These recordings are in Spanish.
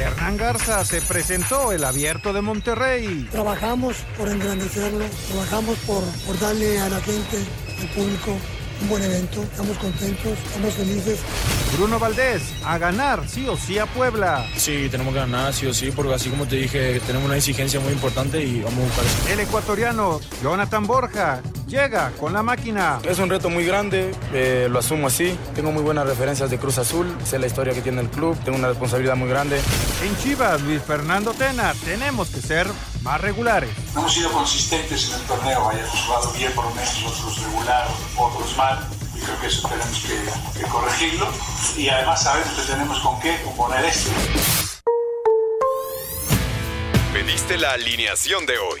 Hernán Garza se presentó el abierto de Monterrey. Trabajamos por engrandecerlo, trabajamos por, por darle a la gente, al público, un buen evento. Estamos contentos, estamos felices. Bruno Valdés, a ganar sí o sí a Puebla. Sí, tenemos que ganar sí o sí, porque así como te dije, tenemos una exigencia muy importante y vamos a buscar eso. El ecuatoriano Jonathan Borja llega con la máquina. Es un reto muy grande, eh, lo asumo así. Tengo muy buenas referencias de Cruz Azul, sé la historia que tiene el club, tengo una responsabilidad muy grande. En Chivas, Luis Fernando Tena, tenemos que ser más regulares. No hemos sido consistentes en el torneo, hayamos jugado bien por lo menos otros regular, otros mal. Y creo que eso tenemos que, que corregirlo. Y además sabemos que tenemos con qué componer esto. Pediste la alineación de hoy.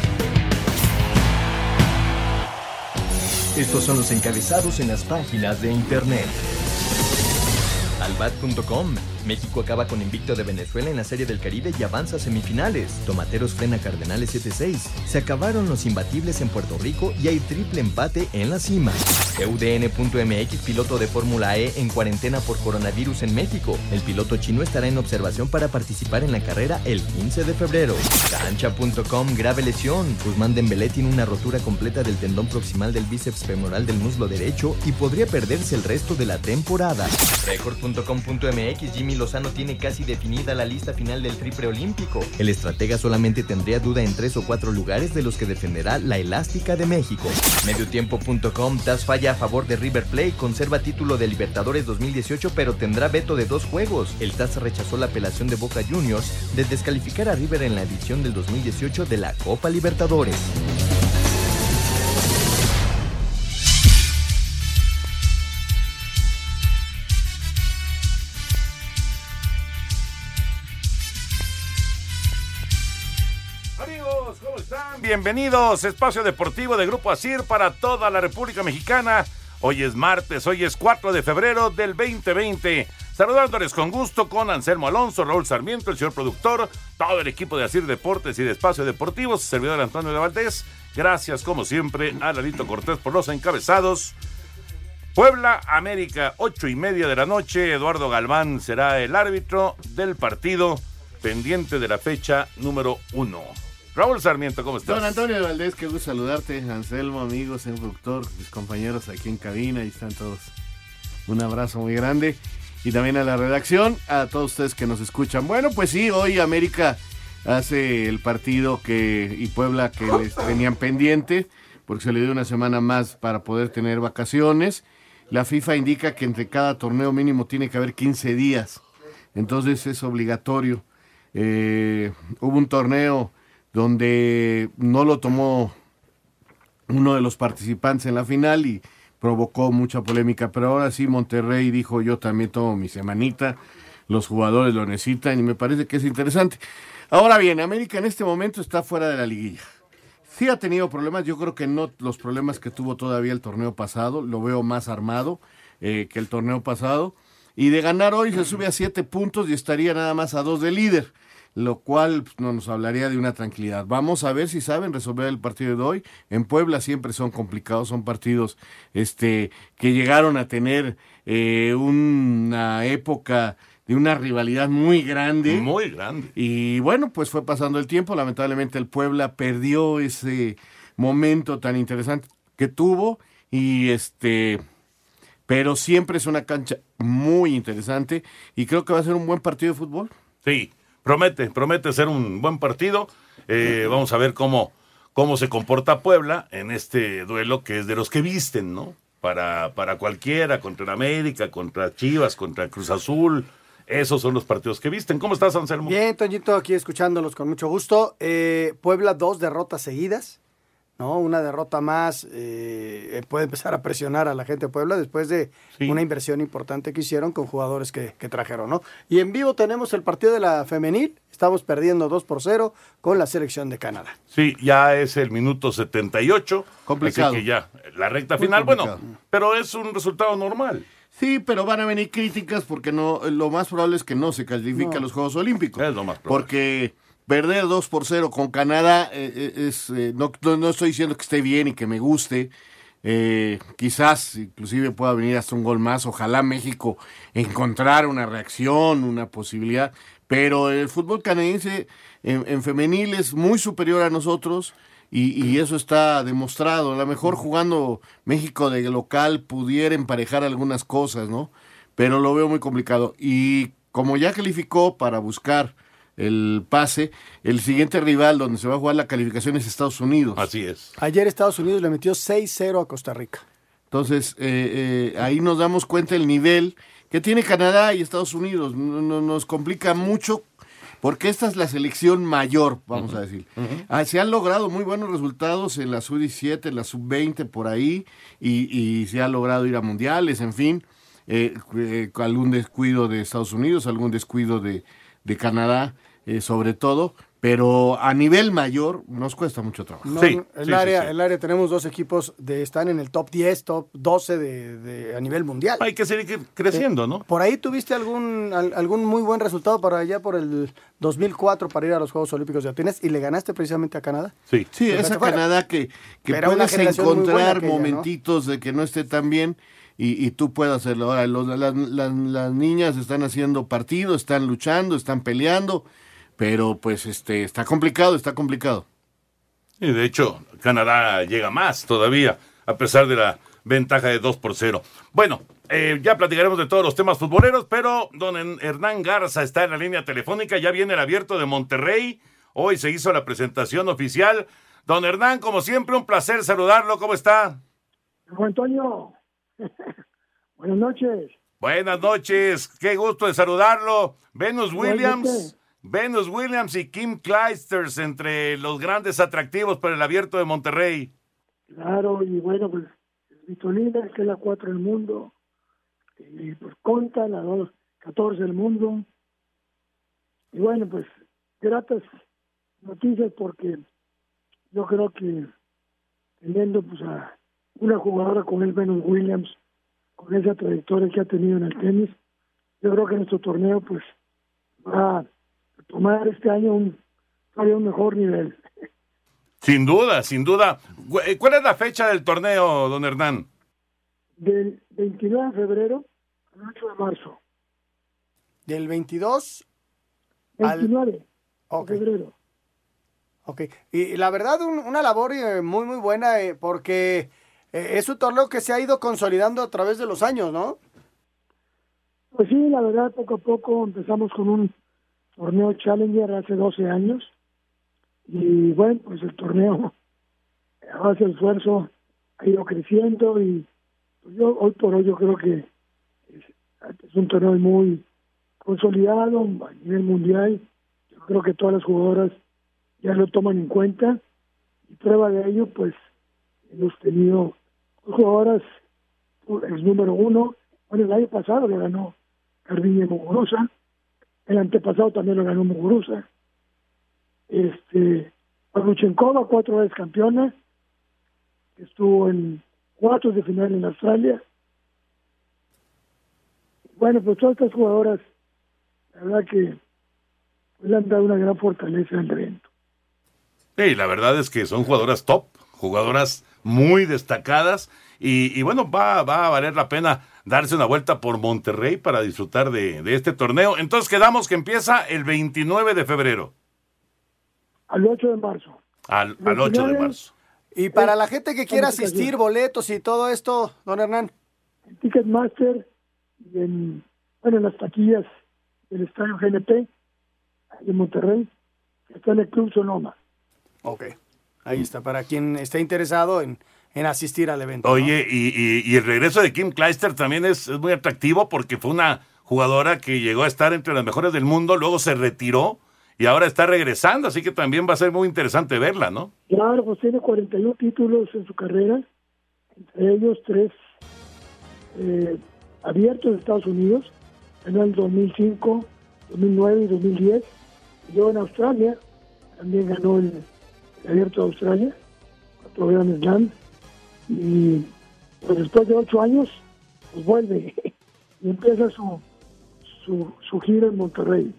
Estos son los encabezados en las páginas de internet. Albat.com. México acaba con invicto de Venezuela en la Serie del Caribe y avanza a semifinales. Tomateros frena Cardenales 7-6. Se acabaron los imbatibles en Puerto Rico y hay triple empate en la cima. UDN.mx, piloto de Fórmula E en cuarentena por coronavirus en México. El piloto chino estará en observación para participar en la carrera el 15 de febrero. Cancha.com, grave lesión. Guzmán Dembélé tiene una rotura completa del tendón proximal del bíceps femoral del muslo derecho y podría perderse el resto de la temporada. Record.com.mx, Jimmy Lozano tiene casi definida la lista final del triple olímpico. El estratega solamente tendría duda en tres o cuatro lugares de los que defenderá la elástica de México. Mediotiempo.com, TAS falla a favor de River Plate, conserva título de Libertadores 2018 pero tendrá veto de dos juegos. El TAS rechazó la apelación de Boca Juniors de descalificar a River en la edición del 2018 de la Copa Libertadores. Bienvenidos. Espacio Deportivo de Grupo Asir para toda la República Mexicana. Hoy es martes, hoy es 4 de febrero del 2020. Saludándoles con gusto con Anselmo Alonso, Raúl Sarmiento, el señor productor, todo el equipo de Asir Deportes y de Espacio Deportivo, servidor Antonio de Valdés. Gracias, como siempre, a Lalito Cortés por los encabezados. Puebla, América, ocho y media de la noche. Eduardo Galván será el árbitro del partido pendiente de la fecha número uno. Raúl Sarmiento, ¿cómo estás? Don Antonio de Valdés, qué gusto saludarte. Anselmo, amigos, el productor, mis compañeros aquí en cabina, ahí están todos. Un abrazo muy grande. Y también a la redacción, a todos ustedes que nos escuchan. Bueno, pues sí, hoy América hace el partido que y Puebla que les tenían pendiente, porque se le dio una semana más para poder tener vacaciones. La FIFA indica que entre cada torneo mínimo tiene que haber 15 días. Entonces es obligatorio. Eh, hubo un torneo donde no lo tomó uno de los participantes en la final y provocó mucha polémica, pero ahora sí Monterrey dijo yo también tomo mi semanita, los jugadores lo necesitan y me parece que es interesante. Ahora bien, América en este momento está fuera de la liguilla. Sí ha tenido problemas, yo creo que no los problemas que tuvo todavía el torneo pasado, lo veo más armado eh, que el torneo pasado. Y de ganar hoy se sube a siete puntos y estaría nada más a dos de líder lo cual pues, no nos hablaría de una tranquilidad. Vamos a ver si saben resolver el partido de hoy. En Puebla siempre son complicados, son partidos este, que llegaron a tener eh, una época de una rivalidad muy grande. Muy grande. Y bueno, pues fue pasando el tiempo. Lamentablemente el Puebla perdió ese momento tan interesante que tuvo y este pero siempre es una cancha muy interesante y creo que va a ser un buen partido de fútbol. Sí, promete, promete ser un buen partido. Eh, vamos a ver cómo, cómo se comporta Puebla en este duelo que es de los que visten, ¿no? Para, para cualquiera, contra el América, contra Chivas, contra Cruz Azul. Esos son los partidos que visten. ¿Cómo estás, Anselmo? Bien, Toñito, aquí escuchándolos con mucho gusto. Eh, Puebla, dos derrotas seguidas. ¿No? Una derrota más eh, puede empezar a presionar a la gente de Puebla después de una inversión importante que hicieron con jugadores que, trajeron, ¿no? Y en vivo tenemos el partido de la femenil, estamos perdiendo 2 por 0 con la selección de Canadá. Sí, ya es el minuto 78. Complicado. Así que ya, la recta final, bueno, pero es un resultado normal. Sí, pero van a venir críticas porque no, lo más probable es que no se califique a los Juegos Olímpicos. Es lo más probable. Porque perder 2 por 0 con Canadá eh, eh, es eh, no, no, estoy diciendo que esté bien y que me guste. quizás inclusive pueda venir hasta un gol más. Ojalá México encontrar una reacción, una posibilidad. Pero el fútbol canadiense en, femenil es muy superior a nosotros y, y, eso está demostrado. A lo mejor jugando México de local pudiera emparejar algunas cosas, ¿no? Pero lo veo muy complicado. Y como ya calificó para buscar el pase. El siguiente rival donde se va a jugar la calificación es Estados Unidos. Así es. Ayer Estados Unidos le metió 6-0 a Costa Rica. Entonces, eh, eh, ahí nos damos cuenta el nivel que tiene Canadá y Estados Unidos. nos complica mucho porque esta es la selección mayor, vamos a decir. Ah, se han logrado muy buenos resultados en la sub-17, en la sub-20, por ahí, y, se ha logrado ir a mundiales, en fin. Eh, algún descuido de Estados Unidos, algún descuido de, de Canadá. Eh, sobre todo, pero a nivel mayor nos cuesta mucho trabajo. sí, el, área, el área tenemos dos equipos de están en el top 10, top 12 de, a nivel mundial. Hay que seguir creciendo, ¿no? Por ahí tuviste algún algún muy buen resultado para allá por el 2004 para ir a los Juegos Olímpicos de Atenas y le ganaste precisamente a Canadá. Sí, sí, esa Canadá que, que puedes encontrar momentitos de que no esté tan bien. Y, tú puedes hacerlo. Ahora, las, las niñas están haciendo partido, están luchando, están peleando pero pues este está complicado, está complicado. Y de hecho, Canadá llega más todavía, a pesar de la ventaja de 2 por 0. Bueno, eh, ya platicaremos de todos los temas futboleros, pero don Hernán Garza está en la línea telefónica, ya viene el abierto de Monterrey, hoy se hizo la presentación oficial. Don Hernán, como siempre, un placer saludarlo, ¿cómo está? Juan Antonio, buenas noches. Buenas noches, qué gusto de saludarlo. Venus Williams. Venus Williams y Kim Clijsters entre los grandes atractivos para el abierto de Monterrey. Claro, y bueno, pues Vitolina, que es la 4 del mundo, y pues Conta, la 2, 14 del mundo. Y bueno, pues gratas noticias porque yo creo que teniendo pues a una jugadora con el Venus Williams, con esa trayectoria que ha tenido en el tenis, yo creo que nuestro torneo pues va tomar este año un, un mejor nivel. Sin duda, sin duda. Eh, ¿Cuál es la fecha del torneo, don Hernán? Del 29 de febrero al 8 de marzo. ¿Del 22? 29 de febrero. Ok, y la verdad una labor eh, muy muy buena eh, porque es un torneo que se ha ido consolidando a través de los años, ¿no? Pues sí, la verdad poco a poco empezamos con un torneo Challenger hace 12 años y bueno, pues el torneo base de esfuerzo ha ido creciendo y pues yo hoy por hoy yo creo que es, un torneo muy consolidado a nivel mundial. Yo creo que todas las jugadoras ya lo toman en cuenta y prueba de ello pues hemos tenido jugadoras el número uno bueno el año pasado le ganó Carviña Muguruza el antepasado también lo ganó Muguruza. Este, Pavluchenkova, cuatro veces campeona, estuvo en cuartos de final en Australia. Bueno, pues todas estas jugadoras, la verdad que le han dado una gran fortaleza al evento. Sí, la verdad es que son jugadoras top, jugadoras muy destacadas y, y bueno, va, va a valer la pena darse una vuelta por Monterrey para disfrutar de, este torneo. Entonces quedamos que empieza el 29 de febrero. Al 8 de marzo. Al, 8 de marzo. Y para la gente que quiera asistir, boletos y todo esto, don Hernán. en Ticketmaster y en, bueno, en las taquillas del Estadio GNP de Monterrey, que está en el Club Sonoma. Ok, ahí está, para quien esté interesado en, en asistir al evento. ¿no? Oye, y, y- y el regreso de Kim Kleister también es, es muy atractivo porque fue una jugadora que llegó a estar entre las mejores del mundo, luego se retiró y ahora está regresando, así que también va a ser muy interesante verla, ¿no? Claro, pues tiene 41 títulos en su carrera, entre ellos tres eh, abiertos de Estados Unidos, ganó en 2005, 2009 y 2010. Y luego en Australia, también ganó el, el abierto de Australia, cuatro Grand Slam. Y pues después de ocho años, pues vuelve y empieza su, su, su gira en Monterrey.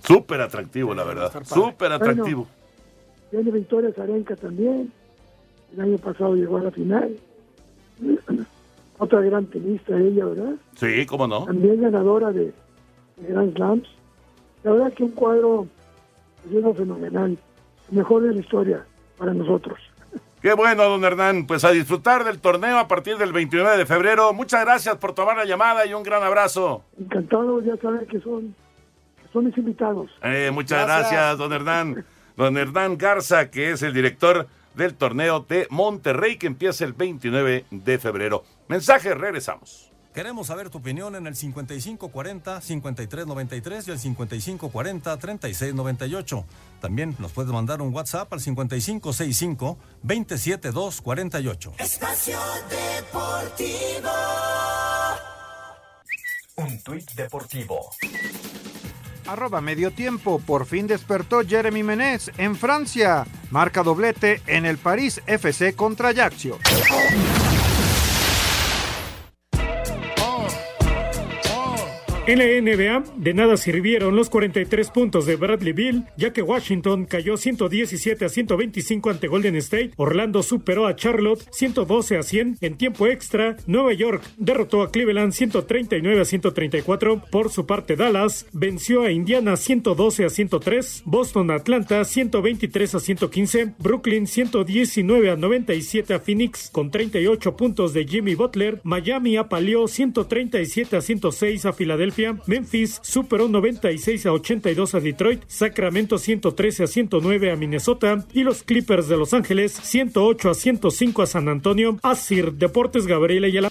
Súper atractivo, la verdad. Súper atractivo. Tiene Victoria Zarenka también. El año pasado llegó a la final. Otra gran tenista ella, ¿verdad? Sí, cómo no. También ganadora de, de Grand Slams. La verdad que un cuadro pues, es algo fenomenal. Mejor de la historia para nosotros. Qué bueno, don Hernán. Pues a disfrutar del torneo a partir del 29 de febrero. Muchas gracias por tomar la llamada y un gran abrazo. Encantado ya saber que son, que son mis invitados. Eh, muchas gracias. don Hernán. Don Hernán Garza, que es el director del torneo de Monterrey, que empieza el 29 de febrero. Mensaje, regresamos. Queremos saber tu opinión en el 5540-5393 y el 5540-3698. También nos puedes mandar un WhatsApp al 5565-27248. Espacio Deportivo. Un tuit deportivo. Arroba medio tiempo. Por fin despertó Jeremy Menez en Francia. Marca doblete en el París FC contra Ajaccio. En la NBA, de nada sirvieron los 43 puntos de Bradley Bill, ya que Washington cayó 117 a 125 ante Golden State, Orlando superó a Charlotte 112 a 100 en tiempo extra, Nueva York derrotó a Cleveland 139 a 134, por su parte Dallas venció a Indiana 112 a 103, Boston Atlanta 123 a 115, Brooklyn 119 a 97 a Phoenix con 38 puntos de Jimmy Butler, Miami apaleó 137 a 106 a Filadelfia, Memphis superó 96 a 82 a Detroit, Sacramento 113 a 109 a Minnesota y los Clippers de Los Ángeles 108 a 105 a San Antonio. Asir Deportes Gabriela Ayala.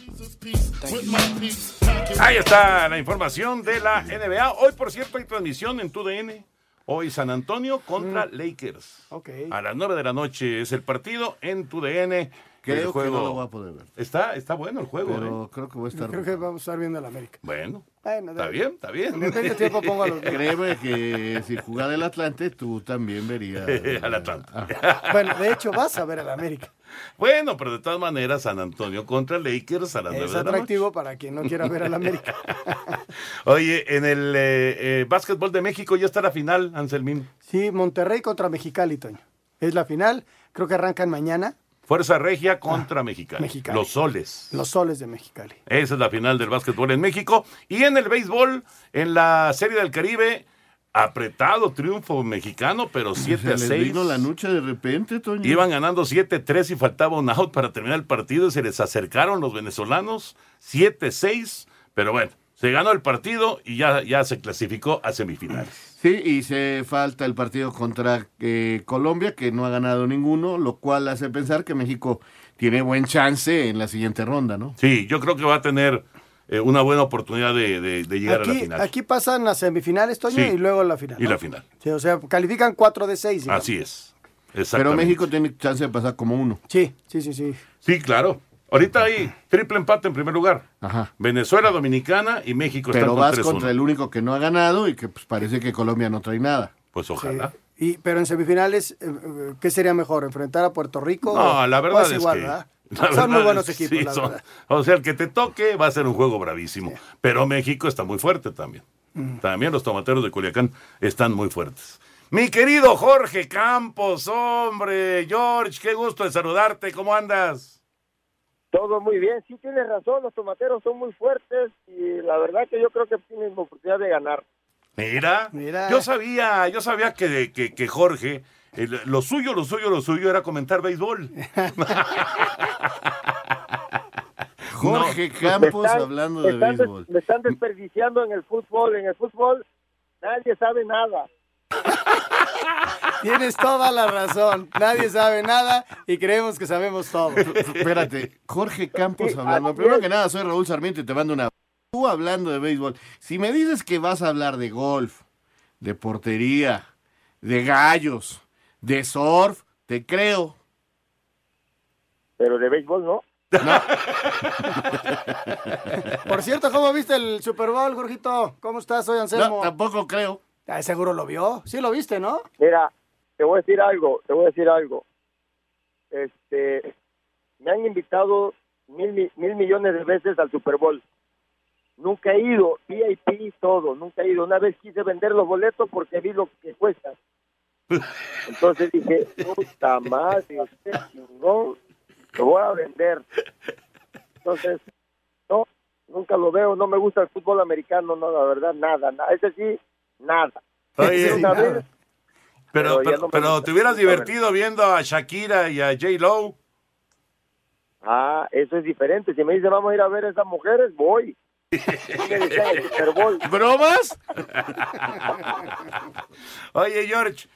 Ahí está la información de la NBA. Hoy, por cierto, hay transmisión en TUDN. Hoy San Antonio contra Lakers. Ok. A las 9 de la noche es el partido en TUDN. Creo el que juego... no lo voy a poder ver. Está, está bueno el juego. Pero ¿eh? creo que voy a estar. Creo que vamos a estar viendo el América. Bueno, Bueno, está bien, está bien. Cuando tenga tiempo pongo a los dos. Créeme que si jugara el Atlante, tú también verías. Al Atlante. Bueno, de hecho vas a ver al América. Bueno, pero de todas maneras, San Antonio contra Lakers a las 9 Es de la noche. atractivo para quien no quiera ver al América. Oye, en el eh, eh, básquetbol de México ya está la final, Anselmín. Sí, Monterrey contra Mexicali, Toño. Es la final. Creo que arrancan mañana Fuerza Regia contra Mexicali. Mexicali. Los soles. los soles de Mexicali. Esa es la final del básquetbol en México. Y en el béisbol, en la Serie del Caribe, apretado triunfo mexicano, pero 7 Se a les 6. vino la noche de repente, Toño. Iban ganando 7-3 y faltaba un out para terminar el partido y se les acercaron los venezolanos 7-6, pero bueno, se ganó el partido y ya, ya se clasificó a semifinales. Sí, y se falta el partido contra eh, Colombia, que no ha ganado ninguno, lo cual hace pensar que México tiene buen chance en la siguiente ronda, ¿no? Sí, yo creo que va a tener eh, una buena oportunidad de, de- de llegar a la Aquí, final. aquí pasan las semifinales, Toño, Sí. y luego la final. Y la final. Sí, o sea, califican 4 de 6. Así es. Pero. México tiene chance de pasar como uno. Sí, sí, sí, sí. Sí, claro. Ahorita hay triple empate en primer lugar. Ajá. Venezuela, Dominicana y México Pero están vas 3-1. contra el único que no ha ganado y que pues, parece que Colombia no trae nada. Pues ojalá. Y, pero en semifinales, eh, eh, ¿qué sería mejor? ¿Enfrentar a Puerto Rico? No, o- la verdad es, igual, que... ¿verdad? la Son verdad muy buenos equipos, sí, la son- verdad. O sea, el que te toque va a ser un juego bravísimo. Pero México está muy fuerte también. Mm. También los tomateros de Culiacán están muy fuertes. Mi querido Jorge Campos, hombre, George, qué gusto de saludarte, ¿cómo andas? Todo muy bien, sí tienes razón, los tomateros son muy fuertes y la verdad que yo creo que tienen oportunidad de ganar. Mira, Mira. yo sabía, yo sabía que, que, que Jorge, el- lo suyo, lo suyo, lo suyo era comentar béisbol. Jorge Campos están- hablando de están des- béisbol. Me están desperdiciando en el fútbol. En el fútbol nadie sabe nada. Tienes toda la razón. Nadie sabe nada y creemos que sabemos todo. Espérate, Jorge Campos hablando. Primero que nada, soy Raúl Sarmiento y te mando una. Tú hablando de béisbol. Si me dices que vas a hablar de golf, de portería, de gallos, de surf, te creo. Pero de béisbol no. Por cierto, ¿cómo viste el Super Bowl, Jorgito? ¿Cómo estás? Soy Anselmo. No, tampoco creo. Ah, seguro lo vio. Sí lo viste, ¿no? Mira, te voy a decir algo, te voy a decir algo. Este, me han invitado mil, mi- mil millones de veces al Super Bowl. Nunca he ido, VIP y todo, nunca he ido. Una vez quise vender los boletos porque vi lo que cuesta. Entonces dije, puta madre, usted chingón, lo voy a vender. Entonces, no, nunca lo veo, no me gusta el fútbol americano, no, la verdad, nada, nada. Ese sí, nada. Oye, una vez, Pero, Pero te hubieras divertido viendo a Shakira y a J. Lo. Ah, eso es diferente. Si me dice vamos a ir a ver a esas mujeres, voy. ¿Bromas? Oye, George,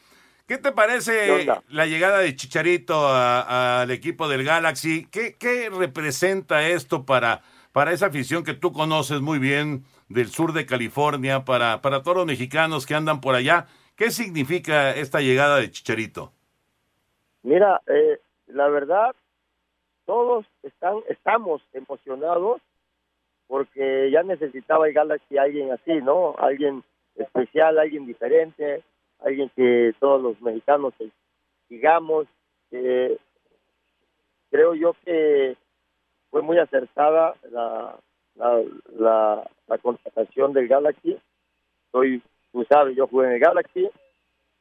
¿qué te ¿Qué parece la llegada de Chicharito al equipo del Galaxy? ¿Qué, qué representa esto para, para esa afición que tú conoces muy bien del sur de California, para, para todos los mexicanos que andan por allá? ¿Qué significa esta llegada de Chicharito? Mira, eh, la verdad, todos están, estamos emocionados porque ya necesitaba el Galaxy alguien así, ¿no? Alguien especial, alguien diferente, alguien que todos los mexicanos sigamos. Eh, creo yo que fue muy acertada la, la, la, la contratación del Galaxy. Soy, tú sabes, yo jugué en el Galaxy,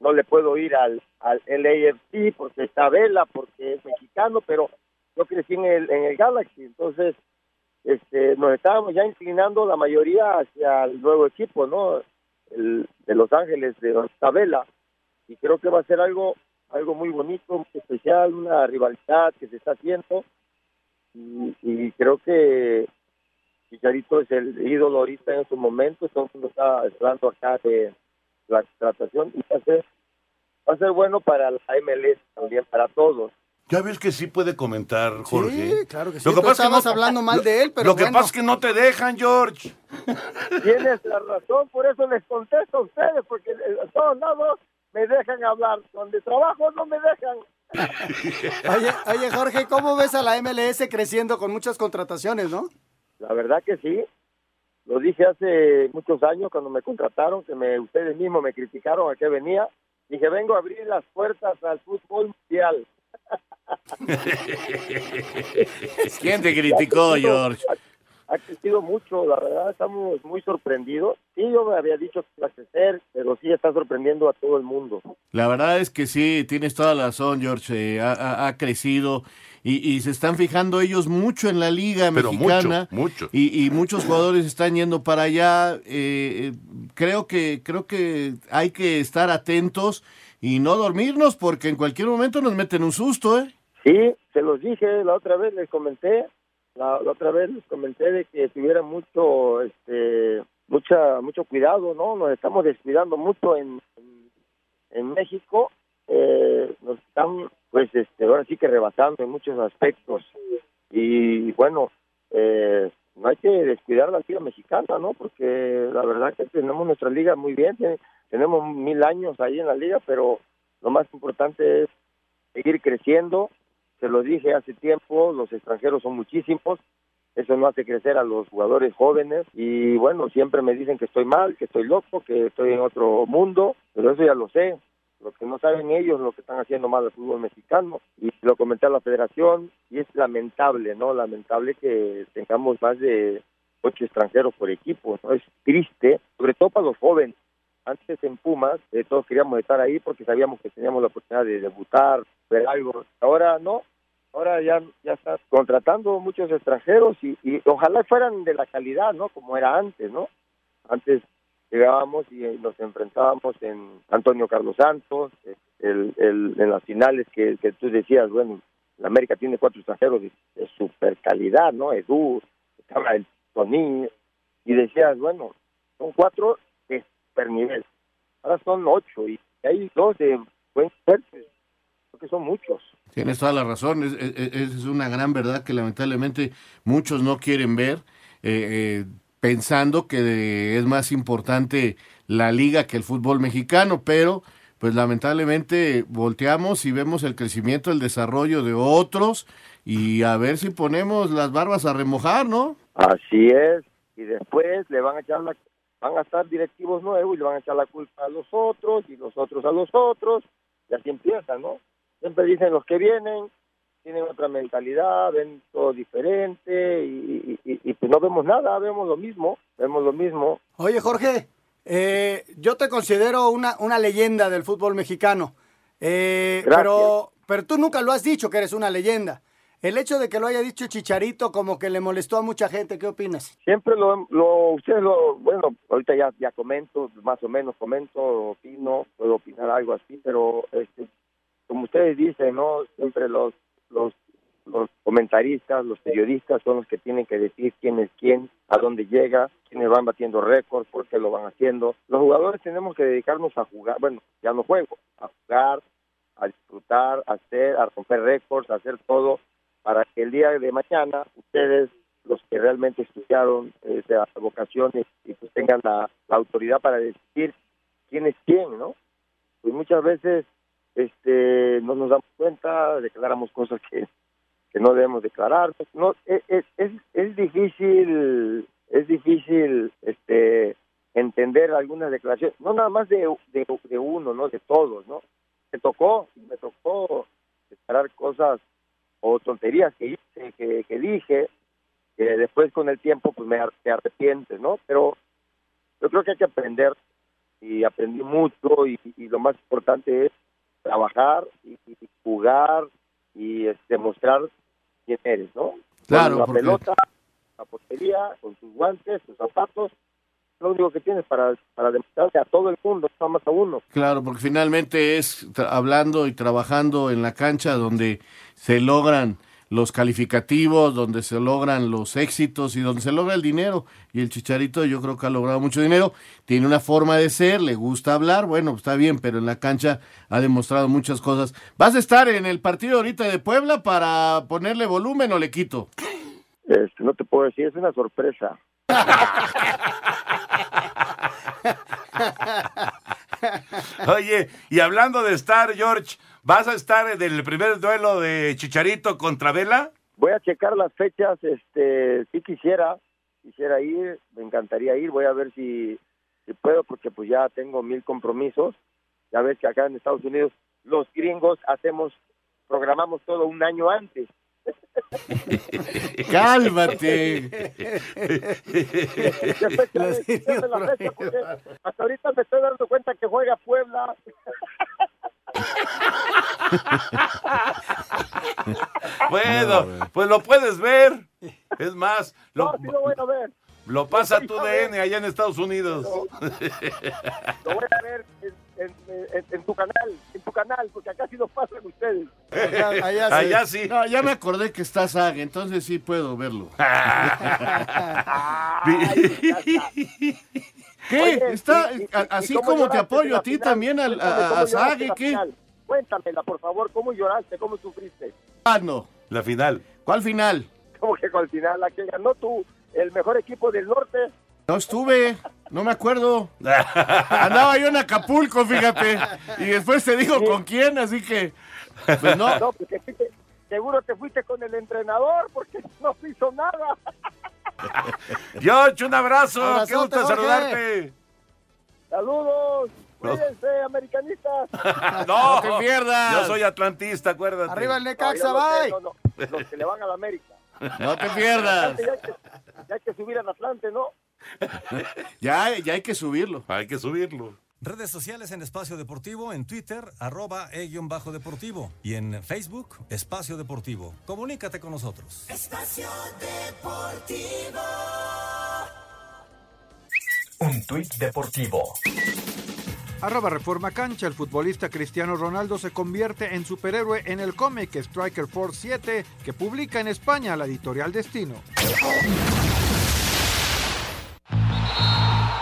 no le puedo ir al, al LAFC porque está Vela, porque es mexicano, pero yo crecí en el, en el Galaxy, entonces este, nos estábamos ya inclinando la mayoría hacia el nuevo equipo, ¿no? El, de Los Ángeles, de Vela, y creo que va a ser algo algo muy bonito, especial, una rivalidad que se está haciendo, y, y creo que Chicharito es el ídolo ahorita en momentos, todo el mundo está hablando acá de la tratación y va a ser, va a ser bueno para la MLS también, para todos. Ya ves que sí puede comentar, Jorge. Sí, claro que sí. Lo que Tú pasa es que estabas no- hablando mal de él, pero Lo que bueno. pasa es que no te dejan, George. Tienes la razón, por eso les contesto a ustedes, porque a todos lados me dejan hablar. Donde trabajo no me dejan. Oye, oye, Jorge, ¿cómo ves a la MLS creciendo con muchas contrataciones, no? La verdad que sí. Lo dije hace muchos años cuando me contrataron, que me, ustedes mismos me criticaron a qué venía. Dije, vengo a abrir las puertas al fútbol mundial. ¿Quién te criticó, George? Ha crecido mucho, la verdad, estamos muy sorprendidos. Sí, yo me había dicho que iba a crecer, pero sí está sorprendiendo a todo el mundo. La verdad es que sí, tienes toda la razón, George. eh, ha, ha- ha crecido y, y se están fijando ellos mucho en la liga Pero mexicana. mucho, mucho. Y, y muchos jugadores están yendo para allá. eh, eh, creo que creo que hay que estar atentos y no dormirnos porque en cualquier momento nos meten un susto, ¿eh? Sí, se los dije la otra vez, les comenté, la, la otra vez les comenté de que tuvieran mucho, este, mucha, mucho cuidado, ¿no? Nos estamos descuidando mucho en, en, en México, eh, nos están, pues, este, ahora sí que rebasando en muchos aspectos y bueno, eh, no hay que descuidar la liga mexicana, ¿no? Porque la verdad que tenemos nuestra liga muy bien, ten- tenemos mil años ahí en la liga, pero lo más importante es seguir creciendo. Se lo dije hace tiempo, los extranjeros son muchísimos, eso no hace crecer a los jugadores jóvenes y bueno, siempre me dicen que estoy mal, que estoy loco, que estoy en otro mundo, pero eso ya lo sé. Lo que no saben ellos, lo que están haciendo mal al fútbol mexicano. Y lo comenté a la federación y es lamentable, ¿no? Lamentable que tengamos más de ocho extranjeros por equipo, ¿no? Es triste, sobre todo para los jóvenes. Antes en Pumas eh, todos queríamos estar ahí porque sabíamos que teníamos la oportunidad de debutar, ver algo. Ahora no, ahora ya ya está contratando muchos extranjeros y, y ojalá fueran de la calidad, ¿no? Como era antes, ¿no? Antes llegábamos y eh, nos enfrentábamos en Antonio Carlos Santos, eh, el, el- en las finales que, que tú decías, bueno, la América tiene cuatro extranjeros de, super calidad, ¿no? Edu, estaba el Toní, y decías, bueno, son cuatro de super nivel. Ahora son ocho y hay dos de buen suerte. Creo que son muchos. Tienes toda la razón, es, es- es una gran verdad que lamentablemente muchos no quieren ver, eh, eh, pensando que es más importante la liga que el fútbol mexicano, pero pues lamentablemente volteamos y vemos el crecimiento, el desarrollo de otros y a ver si ponemos las barbas a remojar, ¿no? Así es. Y después le van a echar la, van a estar directivos nuevos y le van a echar la culpa a los otros y los otros a los otros. Y así empieza, ¿no? Siempre dicen los que vienen tienen otra mentalidad, ven todo diferente y, y- y- y, pues no vemos nada, vemos lo mismo, vemos lo mismo. Oye, Jorge, eh, yo te considero una, una leyenda del fútbol mexicano. Eh, pero, pero tú nunca lo has dicho que eres una leyenda. El hecho de que lo haya dicho Chicharito como que le molestó a mucha gente, ¿qué opinas? Siempre lo, lo ustedes lo, bueno, ahorita ya, ya comento, más o menos comento, opino, puedo opinar algo así, pero este, como ustedes dicen, ¿no? Siempre los, los, los comentaristas, los periodistas son los que tienen que decir quién es quién, a dónde llega, quiénes van batiendo récords, por qué lo van haciendo. Los jugadores tenemos que dedicarnos a jugar, bueno, ya no juego, a jugar, a disfrutar, a hacer, a romper récords, a hacer todo para que el día de mañana ustedes, los que realmente estudiaron eh, de las vocaciones y pues tengan la, la autoridad para decir quién es quién, ¿no? Pues muchas veces este no nos damos cuenta, declaramos cosas que, que no debemos declarar. No, es, es, es, es difícil, es difícil este entender algunas declaraciones, no nada más de, de, uno, ¿no? De todos, ¿no? Me tocó, me tocó declarar cosas o tonterías que hice, que, que dije, que después con el tiempo pues me, te arrepientes, ¿no? Pero yo creo que hay que aprender y aprendí mucho y lo más importante es trabajar y, y jugar y este, mostrar quién eres, ¿no? Claro, Con la porque- pelota, la portería, con tus guantes, tus zapatos, lo único que tienes para, para demostrarle a todo el mundo, no más a uno. Claro, porque finalmente es hablando y trabajando en la cancha donde se logran los calificativos, donde se logran los éxitos y donde se logra el dinero. Y el Chicharito yo creo que ha logrado mucho dinero. Tiene una forma de ser, le gusta hablar, bueno, está bien, pero en la cancha ha demostrado muchas cosas. ¿Vas a estar en el partido ahorita de Puebla para ponerle volumen o le quito? Este, no te puedo decir, es una sorpresa. Oye, y hablando de estar, George, ¿vas a estar en el primer duelo de Chicharito contra Vela? Voy a checar las fechas, este, si quisiera, quisiera ir, me encantaría ir, voy a ver si, si puedo, porque pues ya tengo mil compromisos. Ya ves que acá en Estados Unidos los gringos hacemos, programamos todo un año antes. Cálmate. Dígame la fecha, porque hasta ahorita me estoy dando cuenta que juega Puebla. Bueno, pues lo puedes ver. Es más, No, lo, sí lo voy a ver. lo pasa tu DN allá en Estados Unidos. Lo voy a ver en, en- en- en tu canal, en tu canal, porque acá sí lo pasan ustedes. Allá, sí. No, ya me acordé que está SAG, entonces sí puedo verlo. ¿Qué? Oye, Está y- y- a- y así cómo como te apoyo a ti final? también al- a, a ¿qué? final. Cuéntamela, por favor, ¿cómo lloraste? ¿Cómo sufriste? Ah, no. La final. ¿Cuál final? ¿Cómo que al final la que ganó tú, el mejor equipo del norte? No estuve, no me acuerdo. Andaba yo en Acapulco, fíjate. Y después te digo con quién, así que. Pues no. No, porque fuiste- seguro que fuiste con el entrenador, porque no hizo nada. George, un abrazo. Qué Abrazote, gusto Jorge. saludarte. Saludos, cuídense, americanistas. No, te pierdas. Yo soy atlantista, acuérdate. Arriba el No, Necaxa, bye. no, no, los que le van a la América. No te pierdas. Ya hay que, ya hay que subir al Atlante, ¿no? Ya, ya hay que subirlo. Hay que subirlo. Redes sociales en Espacio Deportivo, en Twitter, arroba e-bajo deportivo. Y en Facebook, Espacio Deportivo. Comunícate con nosotros. Espacio Deportivo. Un tuit deportivo. Arroba Reforma Cancha, el futbolista Cristiano Ronaldo se convierte en superhéroe en el cómic Striker Force 7 que publica en España la editorial Destino.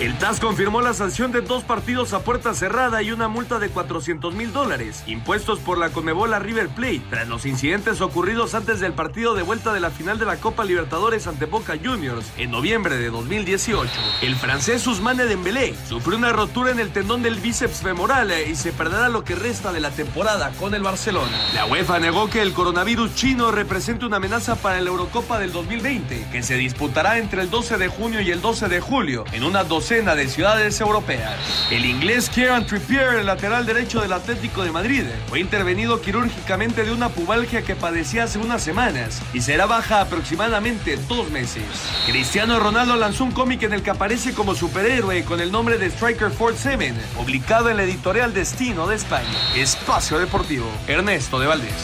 El TAS confirmó la sanción de dos partidos a puerta cerrada y una multa de 400 mil dólares, impuestos por la Conmebol River Plate, tras los incidentes ocurridos antes del partido de vuelta de la final de la Copa Libertadores ante Boca Juniors en noviembre de 2018. El francés Ousmane Dembélé sufrió una rotura en el tendón del bíceps femoral y se perderá lo que resta de la temporada con el Barcelona. La UEFA negó que el coronavirus chino represente una amenaza para la Eurocopa del 2020, que se disputará entre el 12 de junio y el 12 de julio en una de ciudades europeas. El inglés Kieran Trippier, el lateral derecho del Atlético de Madrid, fue intervenido quirúrgicamente de una pubalgia que padecía hace unas semanas y será baja aproximadamente dos meses. Cristiano Ronaldo lanzó un cómic en el que aparece como superhéroe con el nombre de Striker 47, publicado en la editorial Destino de España. Espacio Deportivo, Ernesto de Valdés.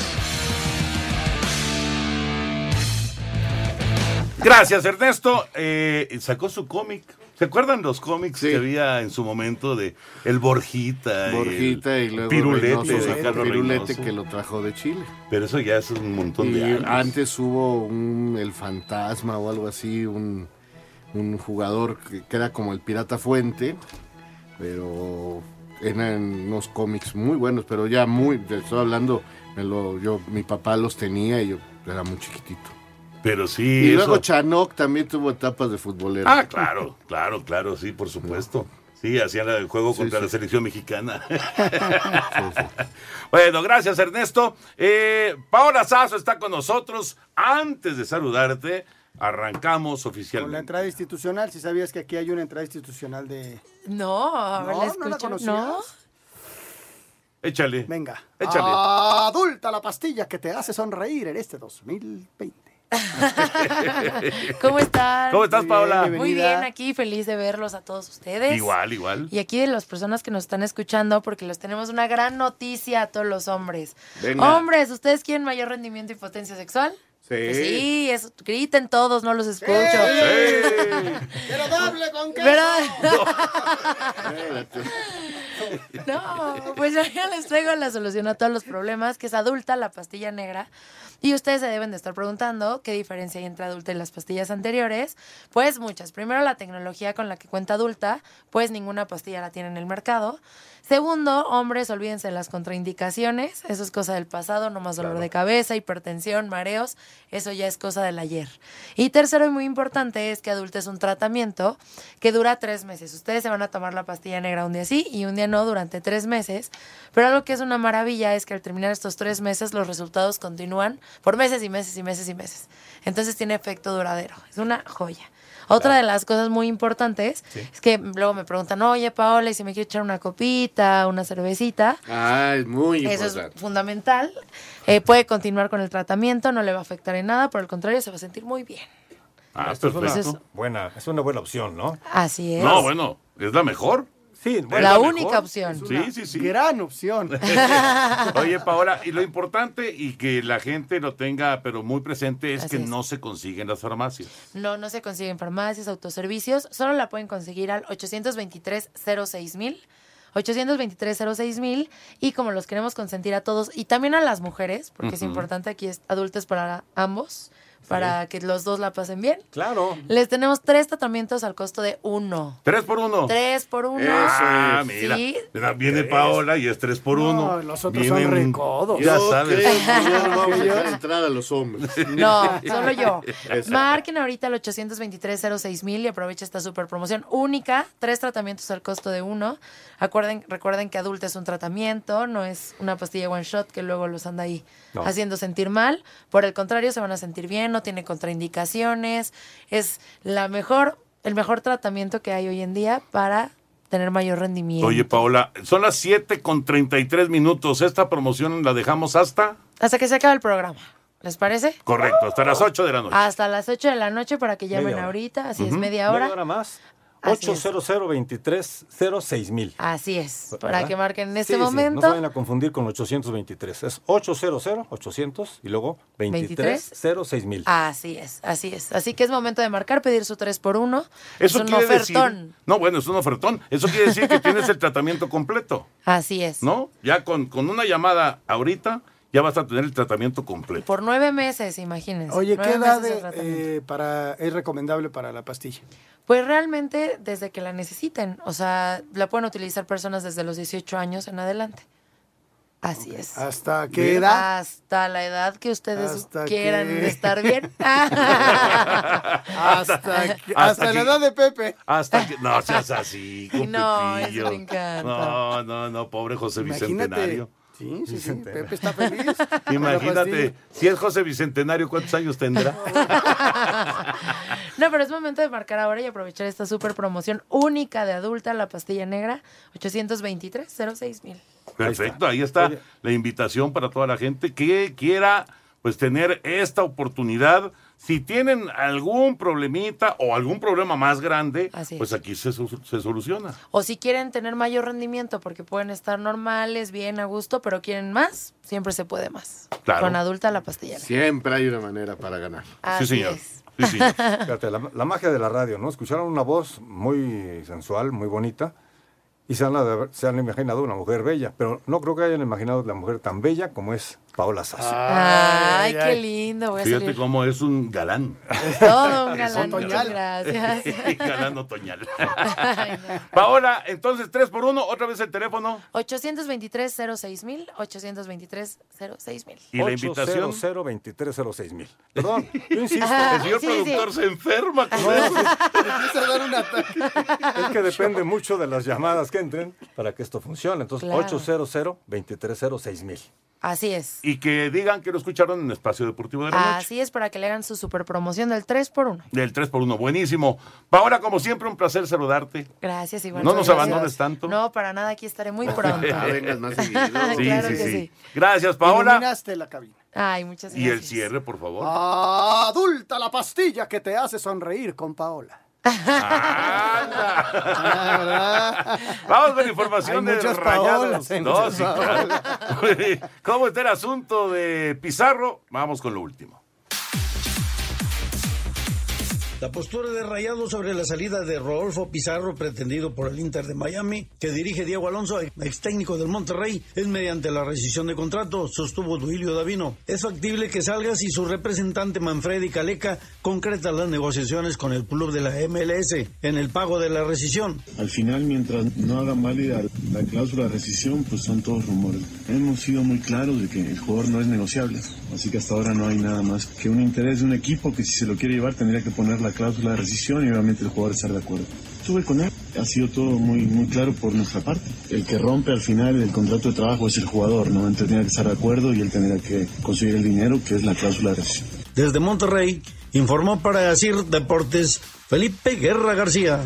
Gracias, Ernesto. Eh, sacó su cómic. ¿Se acuerdan los cómics que había en su momento de El Borjita? Borjita y, luego Pirulete, Reynoso, de el Carlos Pirulete Reynoso. que lo trajo de Chile. Pero eso ya es un montón Y de años. antes hubo un El Fantasma o algo así, un, un jugador que, que era como el Pirata Fuente, pero eran unos cómics muy buenos, pero ya muy, estoy hablando, me lo, yo, mi papá los tenía y yo era muy chiquitito. Pero sí. y luego Chanok también tuvo etapas de futbolero. Ah, claro, claro, claro, sí, por supuesto. Sí, hacían el juego contra la selección mexicana. bueno, gracias Ernesto. Eh, Paola Sazo está con nosotros. Antes de saludarte, arrancamos Con la oficialmente. entrada institucional, si sabías que aquí hay una entrada institucional de... No, a ver, No, la ¿no la escucho. conocías? No. Échale. Venga. Échale. Adulta la pastilla que te hace sonreír en este 2020. ¿Cómo están? ¿Cómo estás, Muy bien, Paola? Muy bien, aquí feliz de verlos a todos ustedes. Igual, igual. Y aquí de las personas que nos están escuchando, porque les tenemos una gran noticia a todos los hombres. Venga. Hombres, ¿ustedes quieren mayor rendimiento y potencia sexual? Sí. Pues sí, eso, griten todos, no los escucho. ¡Pero doble con queso! Pero-. No, pues yo ya les traigo la solución a todos los problemas, que es adulta, la pastilla negra. Y ustedes se deben de estar preguntando qué diferencia hay entre adulta y las pastillas anteriores. Pues muchas. Primero, la tecnología con la que cuenta adulta, pues ninguna pastilla la tiene en el mercado. Segundo, hombres, olvídense de las contraindicaciones. Eso es cosa del pasado, no más dolor de cabeza, hipertensión, mareos. Eso ya es cosa del ayer. Y tercero, y muy importante, es que adulta es un tratamiento que dura tres meses. Ustedes se van a tomar la pastilla negra un día sí y un día no durante tres meses. Pero algo que es una maravilla es que al terminar estos tres meses, los resultados continúan por meses y meses y meses y meses. Entonces tiene efecto duradero. Es una joya. Otra de las cosas muy importantes es que luego me preguntan, oye Paola, y si me quiero echar una copita, una cervecita. Ah, es muy Eso importante. es fundamental. Eh, puede continuar con el tratamiento, no le va a afectar en nada, por el contrario, se va a sentir muy bien. Ah, Esto es una, buena, es una buena opción, ¿no? Así es. No, bueno, es la mejor. Sí, la mejor. única opción. Sí, sí, sí. Gran opción. Oye, Paola, y lo importante y que la gente lo tenga, pero muy presente, es Así que es. no se consigue en las farmacias. No, no se consigue en farmacias, autoservicios. Solo la pueden conseguir al 823-06000. 823-06000. Y como los queremos consentir a todos y también a las mujeres, porque es importante aquí es adultos para ambos, para que los dos la pasen bien. Claro. Les tenemos tres tratamientos al costo de uno. ¿Tres por uno? Tres por uno. Ah, mira. Sí. Mira, Viene Paola y es tres por uno. los otros son recodos. Ya sabes. no vamos a entrar a los hombres. No, solo yo. Eso. Marquen ahorita al 823-06000 y aprovecha esta super promoción única. Tres tratamientos al costo de uno. Acuerden, recuerden que adulto es un tratamiento, no es una pastilla one shot que luego los anda ahí No. haciendo sentir mal. Por el contrario, se van a sentir bien, no tiene contraindicaciones. Es la mejor, el mejor tratamiento que hay hoy en día para tener mayor rendimiento. Oye, Paola, son las 7 con 33 minutos. Esta promoción la dejamos hasta. Hasta que se acabe el programa. ¿Les parece? Correcto, hasta las 8 de la noche. Hasta las 8 de la noche para que llamen ahorita, así es, media hora. Media hora más. Así es. 800 mil. Así es, para ¿Verdad? que marquen en este Sí, sí, momento. no se vayan a confundir con 823. Es 800 800 y luego 23 mil. Así es, así es. Así que es momento de marcar, pedir su 3 por 1 Eso es un quiere ofertón. decir. No, bueno, es un ofertón. Eso quiere decir que tienes el tratamiento completo, Así es. ¿no? Ya con, con una llamada ahorita, ya vas a tener el tratamiento completo. Por nueve meses, imagínense. Oye, ¿qué edad eh, para, es recomendable para la pastilla? Pues realmente desde que la necesiten. O sea, la pueden utilizar personas desde los 18 años en adelante. Así es. ¿Hasta qué edad? Hasta la edad que ustedes Hasta quieran que- estar bien. Hasta, que- hasta la edad de Pepe. Hasta que. No seas así, no, eso me encanta. No, no, no, pobre José Bicentenario. Sí, sí, sí. Pepe está feliz. Imagínate, si es José Bicentenario, ¿cuántos años tendrá? No, pero es momento de marcar ahora y aprovechar esta super promoción única de adulta, la pastilla negra, 823 mil. Perfecto, ahí está la invitación para toda la gente que quiera pues tener esta oportunidad. Si tienen algún problemita o algún problema más grande, pues aquí se, se soluciona. O si quieren tener mayor rendimiento, porque pueden estar normales, bien, a gusto, pero quieren más, siempre se puede más. Claro. Con adulta la pastilla negra. Siempre hay una manera para ganar. Así es. Fíjate, la, la magia de la radio, ¿no? Escucharon una voz muy sensual, muy bonita, y se han, se han imaginado una mujer bella, pero no creo que hayan imaginado la mujer tan bella como es Paola Sassi. Ay, qué lindo. Voy a Fíjate salir. cómo es un galán. Todo un galán. Muchas galán. gracias. galán otoñal. Paola, entonces, tres por uno, otra vez el teléfono. 823 mil 823 mil Y la invitación. 800 mil. Perdón, yo insisto. El señor Sí, productor sí. se enferma con No, eso. Empieza a dar un ataque. Es que depende mucho de las llamadas que entren para que esto funcione. Entonces, Claro. 800 2306 mil. Así es. Y que digan que lo escucharon en Espacio Deportivo de la Noche. Así es para que le hagan su super promoción del 3 por 1 Del 3 por 1 buenísimo. Paola, como siempre, un placer saludarte. Gracias, igual. No nos Gracias. abandones tanto. No, para nada, aquí estaré muy pronto. Ah, vengas más seguido. Sí, claro sí, que sí. sí. Gracias, Paola. Iluminaste la cabina. Ay, muchas Y gracias. el cierre, por favor. Adulta la pastilla que te hace sonreír con Paola. Vamos con información Hay de rayados. Paolas, hay No, muchas sí, claro. ¿Cómo está el asunto de Pizarro? Vamos con lo último. La postura de Rayado sobre la salida de Rodolfo Pizarro, pretendido por el Inter de Miami, que dirige Diego Alonso, ex técnico del Monterrey, es mediante la rescisión de contrato, sostuvo Duilio Davino. Es factible que salga si su representante Manfredi Caleca concreta las negociaciones con el club de la MLS en el pago de la rescisión. Al final, mientras no hagan válida la cláusula de rescisión, pues son todos rumores. Hemos sido muy claros de que el jugador no es negociable, así que hasta ahora no hay nada más que un interés de un equipo que si se lo quiere llevar tendría que poner la cláusula de rescisión y obviamente el jugador estar de acuerdo. Estuve con él, ha sido todo muy, muy claro por nuestra parte. El que rompe al final el contrato de trabajo es el jugador, ¿no? Él tendría que estar de acuerdo y él tendría que conseguir el dinero, que es la cláusula de rescisión. Desde Monterrey, informó para Asir Deportes Felipe Guerra García.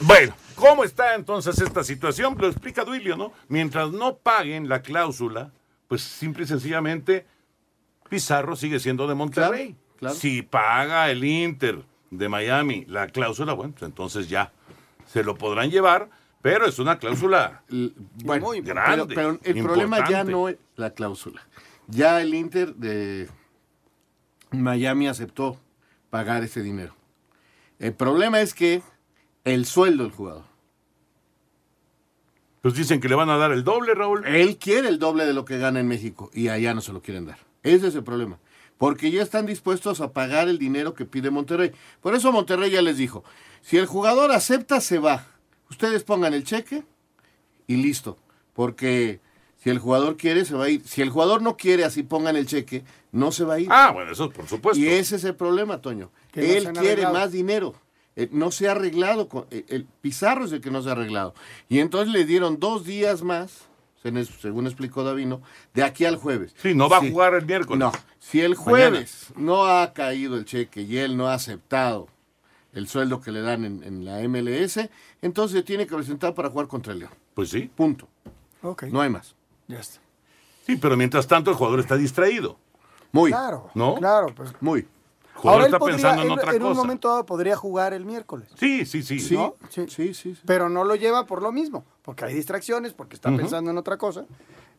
Bueno, ¿cómo está entonces esta situación? Lo explica Duilio, ¿no? Mientras no paguen la cláusula, pues simple y sencillamente Pizarro sigue siendo de Monterrey. Claro. Si paga el Inter de Miami la cláusula, bueno, pues entonces ya se lo podrán llevar, pero es una cláusula Bueno, muy grande. Pero, pero el problema ya no es la cláusula. Ya el Inter de Miami aceptó pagar ese dinero. El problema es que el sueldo del jugador. Pues dicen que le van a dar el doble, Raúl. Él quiere el doble de lo que gana en México y allá no se lo quieren dar. Ese es el problema. Porque ya están dispuestos a pagar el dinero que pide Monterrey. Por eso Monterrey ya les dijo, si el jugador acepta, se va. Ustedes pongan el cheque y listo. Porque si el jugador quiere, se va a ir. Si el jugador no quiere, así pongan el cheque, no se va a ir. Ah, bueno, eso por supuesto. Y ese es el problema, Toño. Que Él quiere arreglado. más dinero. Eh, no se ha arreglado. con- eh, el Pizarro es el que no se ha arreglado. Y entonces le dieron dos días más, según explicó Davino, de aquí al jueves. Sí, no va a jugar el miércoles. No. Si el jueves no ha caído el cheque y él no ha aceptado el sueldo que le dan en, en la MLS, entonces se tiene que presentar para jugar contra el León. Pues sí. Punto. Ok. No hay más. Ya está. Sí, pero mientras tanto el jugador está distraído. Muy. Claro. ¿No? Claro, pues. Muy. Jugador Ahora él está podría- pensando en él otra en un cosa. momento dado podría jugar el miércoles. Sí, sí, sí. Sí, ¿no? sí, sí, sí. Pero no lo lleva por lo mismo, porque hay distracciones, porque está pensando en otra cosa.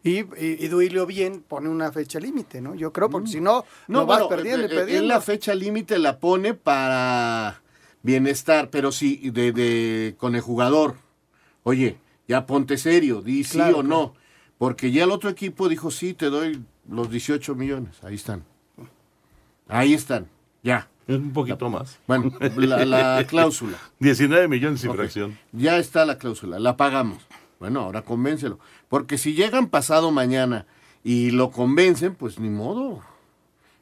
Y, y, y Duilio bien pone una fecha límite, ¿no? Yo creo, porque si no, No, lo vas bueno, perdiendo y eh, eh, perdiendo. él la fecha límite la pone para bienestar, pero sí, de, de- con el jugador. Oye, ya ponte serio, di sí Claro, o no. Porque ya el otro equipo dijo, sí, te doy los 18 millones. Ahí están. Ahí están. Ya. Es un poquito más. Bueno, la, la cláusula. 19 millones sin Ok. fracción. Ya está la cláusula, la pagamos. Bueno, ahora convéncelo. Porque si llegan pasado mañana y lo convencen, pues ni modo.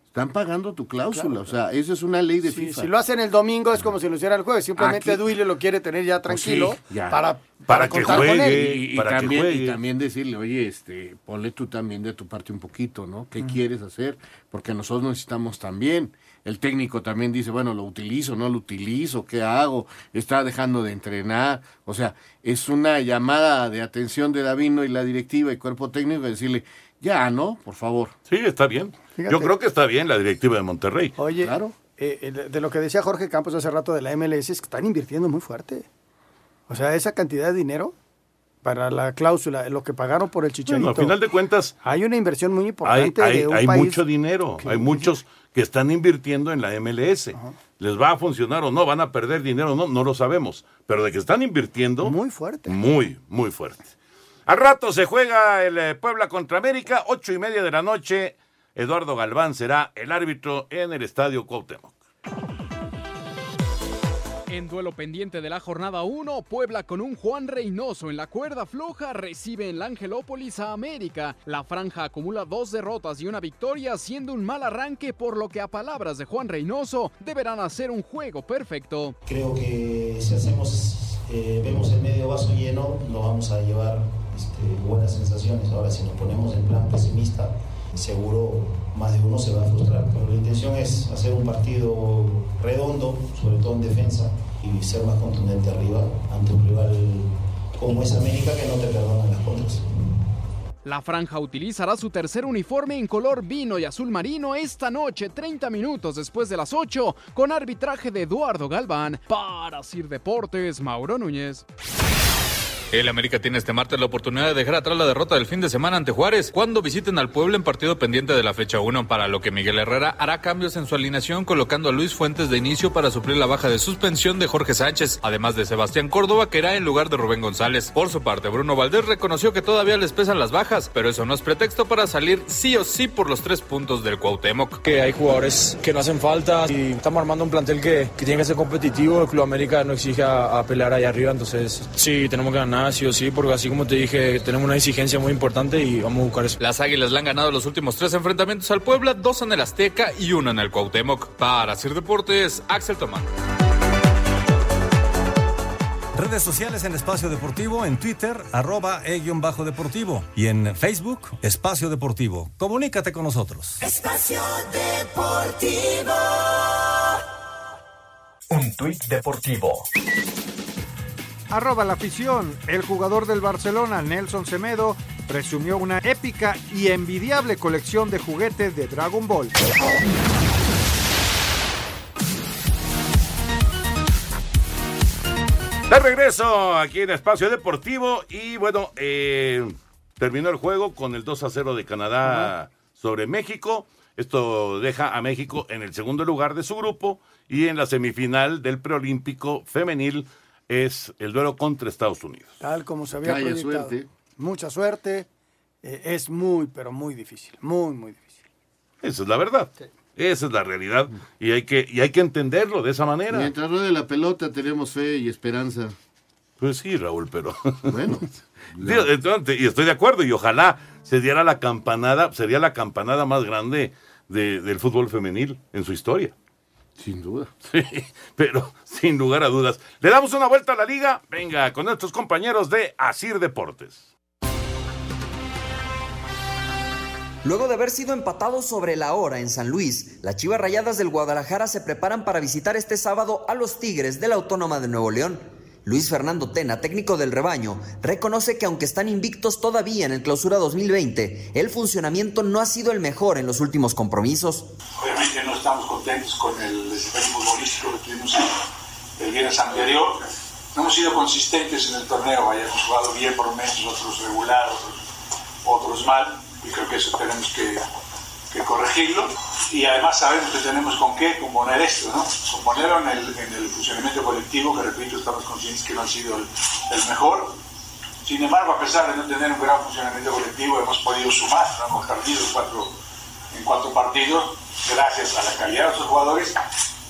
Están pagando tu cláusula. o sea, esa es una ley de Si, FIFA. si lo hacen el domingo es como si lo hiciera el jueves. Simplemente Aquí- Duilio lo quiere tener ya tranquilo Pues sí, ya. para, Para que juegue. él. Y, y para que también, juegue. y también decirle, oye, este, ponle tú también de tu parte un poquito, ¿no? ¿Qué quieres hacer? Porque nosotros necesitamos también. El técnico también dice, bueno, lo utilizo, no lo utilizo, ¿qué hago? Está dejando de entrenar. O sea, es una llamada de atención de Davino y la directiva y cuerpo técnico de decirle, ya, ¿no? Por favor. Sí, está bien. Fíjate. Yo creo que está bien la directiva de Monterrey. Oye, eh, eh, de de lo que decía Jorge Campos hace rato de la MLS es que están invirtiendo muy fuerte. O sea, esa cantidad de dinero para la cláusula, lo que pagaron por el chicharito. Bueno, a final de cuentas, hay una inversión muy importante hay- de un hay país. mucho dinero. Hay muchos que están invirtiendo en la MLS. ¿Les va a funcionar o no? ¿Van a perder dinero o no? No lo sabemos. Pero de que están invirtiendo. Muy fuerte. Muy, muy fuerte. Al rato se juega el eh, Puebla contra América, ocho y media de la noche. Eduardo Galván será el árbitro en el estadio Cuauhtémoc. En duelo pendiente de la jornada 1, Puebla con un Juan Reynoso en la cuerda floja recibe en la Angelópolis a América. La franja acumula dos derrotas y una victoria, siendo un mal arranque, por lo que a palabras de Juan Reynoso deberán hacer un juego perfecto. Creo que si hacemos, eh, vemos el medio vaso lleno, nos vamos a llevar este, buenas sensaciones. Ahora, si nos ponemos en plan pesimista, seguro más de uno se va a frustrar. Pero la intención es hacer un partido redondo, sobre todo en defensa, y ser más contundente arriba ante un rival como es América que no te perdona las contras. La franja utilizará su tercer uniforme en color vino y azul marino esta noche, 30 minutos después de las 8, con arbitraje de Eduardo Galván. Para Sir Deportes, Mauro Núñez. El América tiene este martes la oportunidad de dejar atrás la derrota del fin de semana ante Juárez cuando visiten al pueblo en partido pendiente de la fecha 1, para lo que Miguel Herrera hará cambios en su alineación colocando a Luis Fuentes de inicio para suplir la baja de suspensión de Jorge Sánchez, además de Sebastián Córdoba que irá en lugar de Rubén González. Por su parte, Bruno Valdés reconoció que todavía les pesan las bajas, pero eso no es pretexto para salir sí o sí por los tres puntos del Cuauhtémoc. que hay jugadores que no hacen falta y estamos armando un plantel que, que tiene que ser competitivo. El Club América no exige a, a pelear ahí arriba, entonces sí, tenemos que ganar sí o sí, porque así como te dije, tenemos una exigencia muy importante y vamos a buscar eso. Las Águilas le han ganado los últimos tres enfrentamientos al Puebla, dos en el Azteca y uno en el Cuauhtémoc. Para Sir Deportes, Axel Tomán. Redes sociales en Espacio Deportivo, en Twitter, arroba e-bajo deportivo y en Facebook, Espacio Deportivo. Comunícate con nosotros. Espacio Deportivo. Un tuit deportivo. Arroba la afición. El jugador del Barcelona, Nelson Semedo, presumió una épica y envidiable colección de juguetes de Dragon Ball. De regreso aquí en Espacio Deportivo y bueno, eh, terminó el juego con el 2 a 0 de Canadá sobre México. Esto deja a México en el segundo lugar de su grupo y en la semifinal del preolímpico femenil es el duelo contra Estados Unidos. Tal como se había Vaya proyectado. suerte. Mucha suerte. Eh, es muy, pero muy difícil. Muy, muy difícil. Esa es la verdad. Esa es la realidad y hay que y hay que entenderlo de esa manera. Mientras ruede la pelota tenemos fe y esperanza. Pues sí, Raúl, pero Bueno. Digo, entonces, y estoy de acuerdo, y ojalá se diera la campanada, sería la campanada más grande de- del fútbol femenil en su historia. Sin duda. Sí, pero sin lugar a dudas. Le damos una vuelta a la liga, venga, con nuestros compañeros de Asir Deportes. Luego de haber sido empatados sobre la hora en San Luis, las Chivas Rayadas del Guadalajara se preparan para visitar este sábado a los Tigres de la Autónoma de Nuevo León. Luis Fernando Tena, técnico del rebaño, reconoce que aunque están invictos todavía en el clausura 2020, el funcionamiento no ha sido el mejor en los últimos compromisos. Obviamente no estamos contentos con el desempeño futbolístico que tuvimos el viernes anterior. No hemos sido consistentes en el torneo, hayamos jugado bien por momentos, otros regular, otros, mal, y creo que eso tenemos que, que, corregirlo. Y además sabemos que tenemos con qué componer esto, ¿no? Componerlo en el, en el funcionamiento colectivo, que repito, estamos conscientes que no ha sido el, el, mejor. Sin embargo, a pesar de no tener un gran funcionamiento colectivo, hemos podido sumar, ¿no? hemos perdido cuatro, en cuatro partidos, gracias a la calidad de los jugadores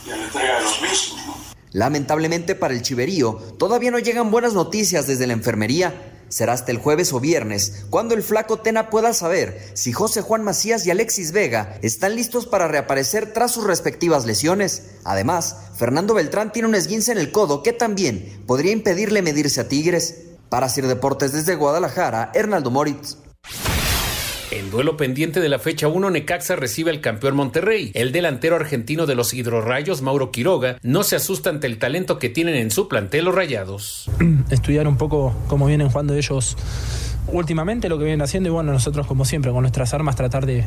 y a la entrega de los mismos. ¿no? Lamentablemente para el Chiverío, todavía no llegan buenas noticias desde la enfermería. Será hasta el jueves o viernes cuando el flaco Tena pueda saber si José Juan Macías y Alexis Vega están listos para reaparecer tras sus respectivas lesiones. Además, Fernando Beltrán tiene un esguince en el codo que también podría impedirle medirse a Tigres. Para Sir Deportes desde Guadalajara, Hernaldo Moritz. En duelo pendiente de la fecha 1, Necaxa recibe al campeón Monterrey. El delantero argentino de los hidrorrayos, Mauro Quiroga, no se asusta ante el talento que tienen en su plantel los rayados. Estudiar un poco cómo vienen jugando ellos últimamente, lo que vienen haciendo, y bueno, nosotros como siempre, con nuestras armas, tratar de,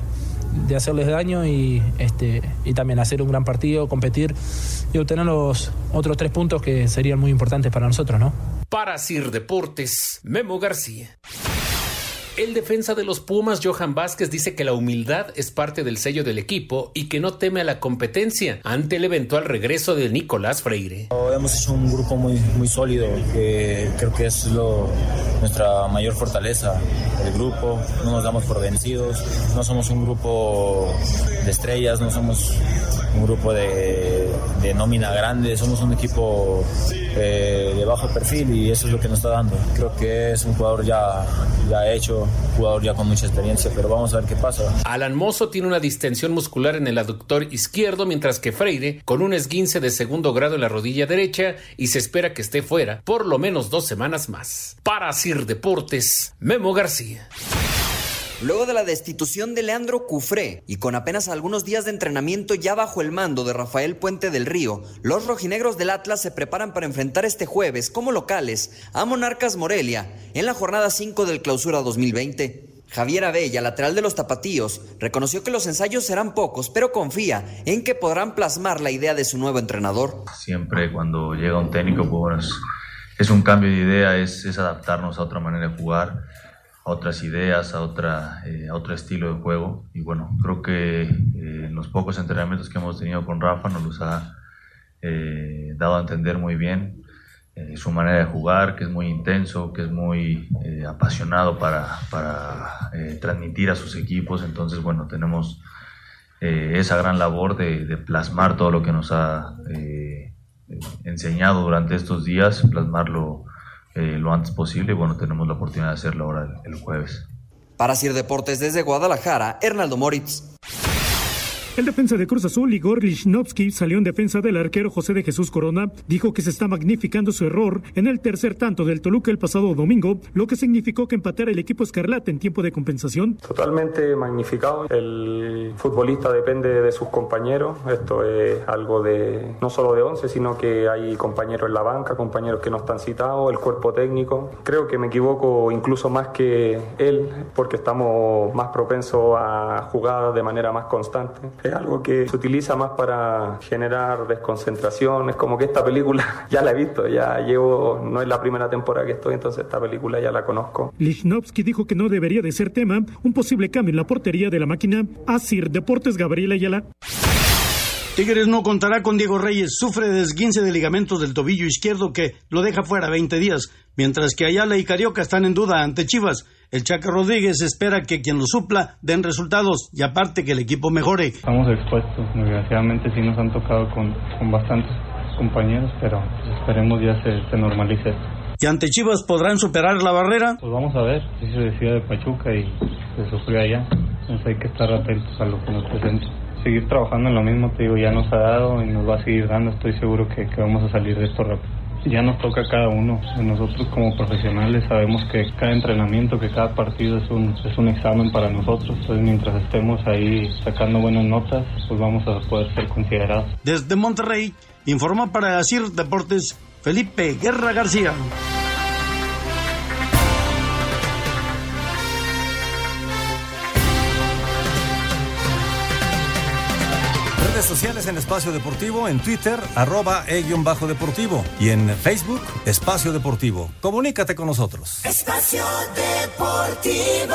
de hacerles daño y, este, y también hacer un gran partido, competir y obtener los otros tres puntos que serían muy importantes para nosotros, ¿no? Para Sir Deportes, Memo García. El defensa de los Pumas, Johan Vázquez, dice que la humildad es parte del sello del equipo y que no teme a la competencia ante el eventual regreso de Nicolás Freire. Hemos hecho un grupo muy, muy sólido, que creo que es nuestra mayor fortaleza, el grupo. No nos damos por vencidos, no somos un grupo de estrellas, no somos un grupo de, nómina grande, somos un equipo eh, de bajo perfil y eso es lo que nos está dando. Creo que es un jugador ya, ya hecho, jugador ya con mucha experiencia, pero vamos a ver qué pasa. Alan Mozo tiene una distensión muscular en el aductor izquierdo, mientras que Freire con un esguince de segundo grado en la rodilla derecha y se espera que esté fuera por lo menos dos semanas más. Para Sir Deportes, Memo García. Luego de la destitución de Leandro Cufré y con apenas algunos días de entrenamiento ya bajo el mando de Rafael Puente del Río, los rojinegros del Atlas se preparan para enfrentar este jueves como locales a Monarcas Morelia en la jornada 5 del Clausura 2020. Javier Abella, lateral de los Tapatíos, reconoció que los ensayos serán pocos, pero confía en que podrán plasmar la idea de su nuevo entrenador. Siempre cuando llega un técnico, pues es, un cambio de idea, es adaptarnos a otra manera de jugar a otras ideas, a, otra, eh, a otro estilo de juego. Y bueno, creo que eh, en los pocos entrenamientos que hemos tenido con Rafa nos los ha eh, dado a entender muy bien su manera de jugar, que es muy intenso, que es muy apasionado para, para transmitir a sus equipos. Entonces, bueno, tenemos esa gran labor de, plasmar todo lo que nos ha enseñado durante estos días, plasmarlo eh, lo antes posible. Y bueno, tenemos la oportunidad de hacerlo ahora el, jueves. Para Sir Deportes desde Guadalajara, Hernaldo Moritz. El defensa de Cruz Azul, Igor Lichnowsky, salió en defensa del arquero José de Jesús Corona. Dijo que se está magnificando su error en el tercer tanto del Toluca el pasado domingo, lo que significó que empatara el equipo Escarlata en tiempo de compensación. Totalmente magnificado. El futbolista depende de sus compañeros. Esto es algo de no solo de 11, sino que hay compañeros en la banca, compañeros que no están citados, el cuerpo técnico. Creo que me equivoco incluso más que él, porque estamos más propensos a jugar de manera más constante es algo que se utiliza más para generar desconcentración. Es como que esta película ya la he visto, ya llevo, no es la primera temporada que estoy, entonces esta película ya la conozco. Lichnowsky dijo que no debería de ser tema un posible cambio en la portería de la máquina. Asir Deportes Gabriela Ayala. Tigres no contará con Diego Reyes, sufre de esguince de ligamentos del tobillo izquierdo que lo deja fuera 20 días, mientras que Ayala y Carioca están en duda ante Chivas. El Chaca Rodríguez espera que quien lo supla den resultados y aparte que el equipo mejore. Estamos expuestos, desgraciadamente sí nos han tocado con, con bastantes compañeros, pero esperemos ya se, se normalice ¿Y ante Chivas podrán superar la barrera? Pues vamos a ver, si se decía de Pachuca y se sufrió allá, entonces hay que estar atentos a lo que nos presenta seguir trabajando en lo mismo, te digo, ya nos ha dado y nos va a seguir dando, estoy seguro que, que vamos a salir de esto rápido. Ya nos toca a cada uno, nosotros como profesionales sabemos que cada entrenamiento, que cada partido es un, es un examen para nosotros, entonces mientras estemos ahí sacando buenas notas, pues vamos a poder ser considerados. Desde Monterrey, informa para CIR Deportes Felipe Guerra García. Sociales en Espacio Deportivo, en Twitter, arroba e-bajo deportivo y en Facebook, Espacio Deportivo. Comunícate con nosotros. Espacio Deportivo.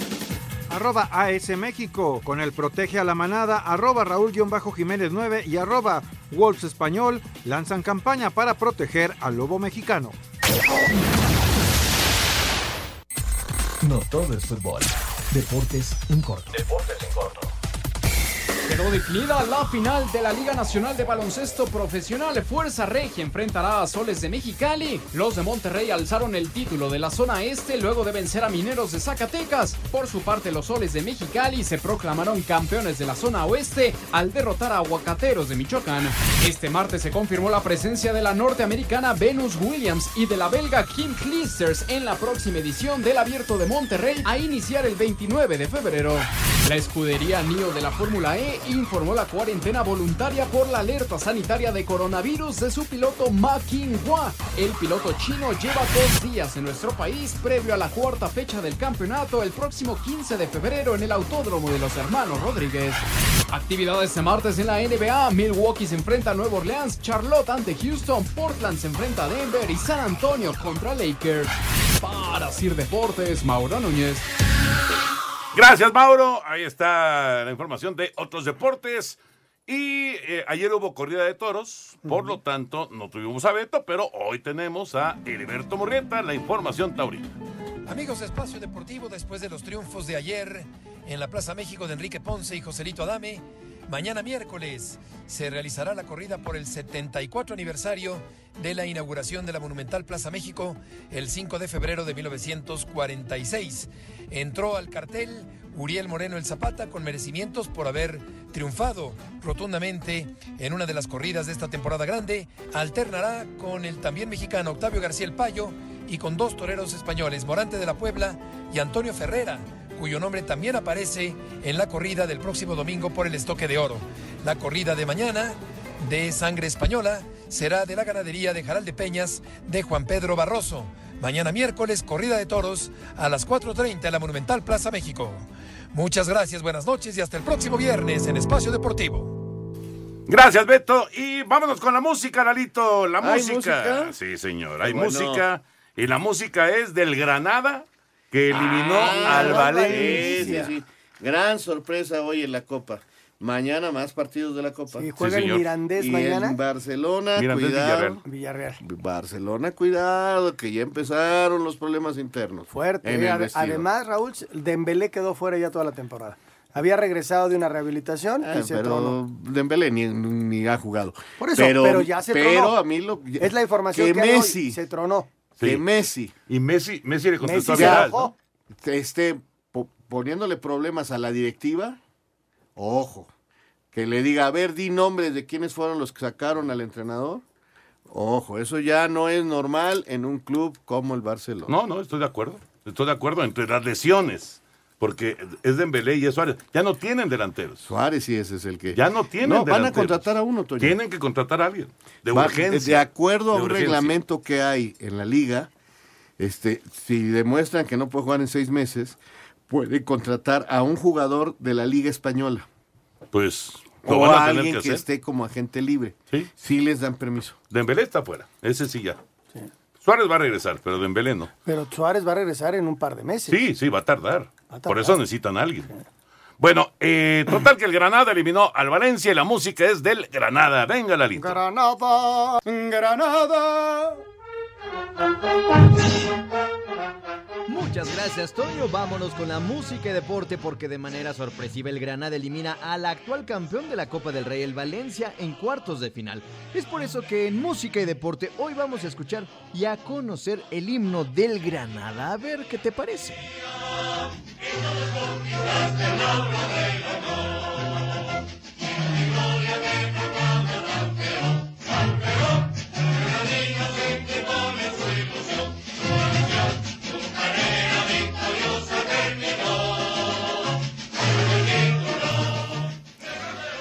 Arroba AS México, con el protege a la manada, arroba Raúl-Jiménez 9 y arroba Wolves Español lanzan campaña para proteger al lobo mexicano. No todo es fútbol. Deportes en corto. Deportes en corto. Quedó definida la final de la Liga Nacional de Baloncesto Profesional. Fuerza Regia enfrentará a Soles de Mexicali. Los de Monterrey alzaron el título de la zona este luego de vencer a Mineros de Zacatecas. Por su parte, los Soles de Mexicali se proclamaron campeones de la zona oeste al derrotar a Aguacateros de Michoacán. Este martes se confirmó la presencia de la norteamericana Venus Williams y de la belga Kim Clijsters en la próxima edición del Abierto de Monterrey a iniciar el 29 de febrero. La escudería NIO de la Fórmula E informó la cuarentena voluntaria por la alerta sanitaria de coronavirus de su piloto Ma Qinghua. El piloto chino lleva dos días en nuestro país previo a la cuarta fecha del campeonato el próximo 15 de febrero en el Autódromo de los Hermanos Rodríguez. Actividades de martes en la NBA. Milwaukee se enfrenta a Nueva Orleans, Charlotte ante Houston, Portland se enfrenta a Denver y San Antonio contra Lakers. Para Sir Deportes, Mauro Núñez. Gracias, Mauro. Ahí está la información de otros deportes. Y eh, ayer hubo corrida de toros, por lo tanto no tuvimos a Beto, pero hoy tenemos a Heriberto Murrieta, la información taurina. Amigos de Espacio Deportivo, después de los triunfos de ayer en la Plaza México de Enrique Ponce y Joselito Adame, mañana miércoles se realizará la corrida por el 74 aniversario de la inauguración de la Monumental Plaza México el 5 de febrero de 1946. Entró al cartel Uriel Moreno el Zapata con merecimientos por haber triunfado rotundamente en una de las corridas de esta temporada grande. Alternará con el también mexicano Octavio García el Payo y con dos toreros españoles, Morante de la Puebla y Antonio Ferrera, cuyo nombre también aparece en la corrida del próximo domingo por el estoque de oro. La corrida de mañana de sangre española será de la ganadería de Jaral de Peñas de Juan Pedro Barroso. Mañana miércoles, corrida de toros a las 4.30 en la Monumental Plaza México. Muchas gracias, buenas noches y hasta el próximo viernes en Espacio Deportivo. Gracias, Beto. Y vámonos con la música, Lalito. La ¿Hay música. música? Sí, señor. Hay Bueno. música. Y la música es del Granada que eliminó Ah, al sí, Valencia. sí, sí. Gran sorpresa hoy en la Copa. Mañana más partidos de la Copa. Sí, juega el. Mirandés y mañana. En Barcelona, Mirandés, cuidado. Villarreal. Barcelona, cuidado, que ya empezaron los problemas internos. Fuerte. En el Ade- vestidor. Además, Raúl, Dembélé quedó fuera ya toda la temporada. Había regresado de una rehabilitación Ah, y se pero tronó. Dembélé ni, ni ha jugado. Por eso, pero, ya se pero tronó. a mí lo Es la información que que, hoy, Messi, se tronó. Sí. Messi Y Messi, Messi le contestó Messi a Vidal, po- poniéndole problemas a la directiva, ojo, que le diga, a ver, di nombres de quiénes fueron los que sacaron al entrenador. Ojo, eso ya no es normal en un club como el Barcelona. No, no, estoy de acuerdo. Estoy de acuerdo entre las lesiones. Porque es Dembélé y es Suárez. Ya no tienen delanteros. Suárez sí ese es el que... Ya no tienen No, van a delanteros. contratar a uno, Toño. Tienen que contratar a alguien. De Va- urgencia. De acuerdo a De un urgencia. reglamento que hay en la liga, este, si demuestran que no puede jugar en seis meses, puede contratar a un jugador de la liga española. Pues lo o van a a tener alguien que que, esté como agente libre. Sí. Sí les dan permiso. Dembélé está fuera. Ese sí ya. Suárez va a regresar, pero Dembélé no. Pero Suárez va a regresar en un par de meses. Sí, sí, va a tardar. Va a Por eso necesitan a alguien. Bueno, eh, total que el Granada eliminó al Valencia y la música es del Granada. Venga, Lalito. Granada, Granada. Muchas gracias, Toño. Vámonos con la música y deporte porque de manera sorpresiva el Granada elimina al actual campeón de la Copa del Rey, el Valencia, en cuartos de final. Es por eso que en música y deporte hoy vamos a escuchar y a conocer el himno del Granada. A ver qué te parece.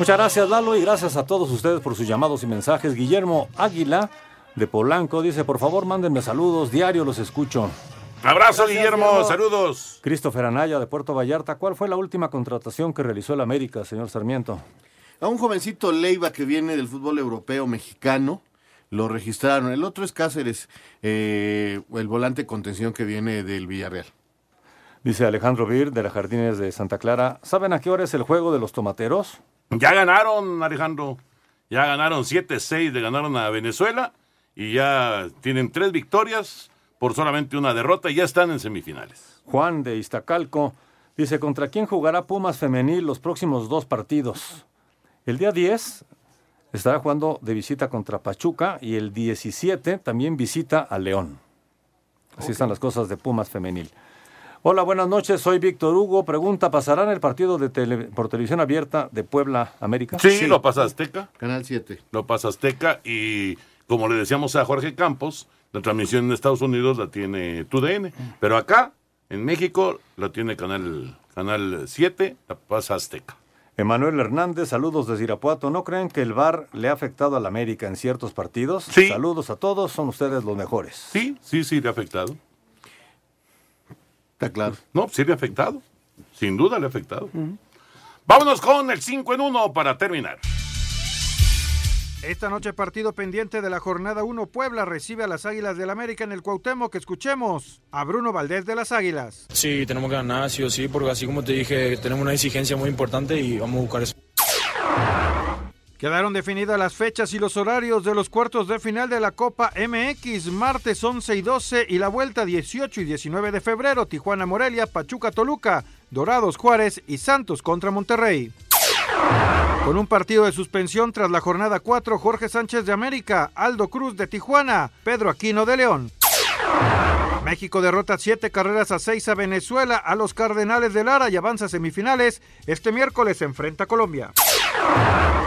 Muchas gracias Lalo y gracias a todos ustedes por sus llamados y mensajes. Guillermo Águila de Polanco dice, por favor mándenme saludos, diario los escucho. Abrazo Guillermo, saludos. Christopher Anaya de Puerto Vallarta, ¿cuál fue la última contratación que realizó el América, señor Sarmiento? A un jovencito Leiva que viene del fútbol europeo mexicano, lo registraron. El otro es Cáceres, eh, el volante contención que viene del Villarreal. Dice Alejandro Vir de las Jardines de Santa Clara, ¿saben a qué hora es el juego de los tomateros? Ya ganaron, Alejandro. Ya ganaron 7-6, le ganaron a Venezuela y ya tienen tres victorias por solamente una derrota y ya están en semifinales. Juan de Iztacalco dice, ¿contra quién jugará Pumas Femenil los próximos dos partidos? El día 10 estará jugando de visita contra Pachuca y el 17 también visita a León. Así están las cosas de Pumas Femenil. Hola, buenas noches. Soy Víctor Hugo. Pregunta, ¿pasarán el partido de tele, por televisión abierta de Puebla América? Sí, lo pasa Azteca. Canal 7. Lo pasa Azteca y como le decíamos a Jorge Campos, la transmisión en Estados Unidos la tiene TUDN, pero acá en México la tiene Canal Canal 7, la pasa Azteca. Emanuel Hernández, saludos desde Irapuato. ¿No creen que el VAR le ha afectado a la América en ciertos partidos? Sí. Saludos a todos, son ustedes los mejores. Sí, sí, sí, le ha afectado. Está claro. No, sí le ha afectado. Sin duda le ha afectado. Vámonos con el 5 en 1 para terminar. Esta noche partido pendiente de la jornada 1 Puebla recibe a las Águilas del América en el Cuauhtémoc. Escuchemos a Bruno Valdés de las Águilas. Sí, tenemos que ganar, sí o sí, porque así como te dije, tenemos una exigencia muy importante y vamos a buscar eso. Quedaron definidas las fechas y los horarios de los cuartos de final de la Copa MX, martes 11 y 12 y la vuelta 18 y 19 de febrero, Tijuana Morelia, Pachuca Toluca, Dorados Juárez y Santos contra Monterrey. Con un partido de suspensión tras la jornada 4, Jorge Sánchez de América, Aldo Cruz de Tijuana, Pedro Aquino de León. México derrota 7 carreras a 6 a Venezuela, a los Cardenales de Lara y avanza a semifinales. Este miércoles se enfrenta a Colombia.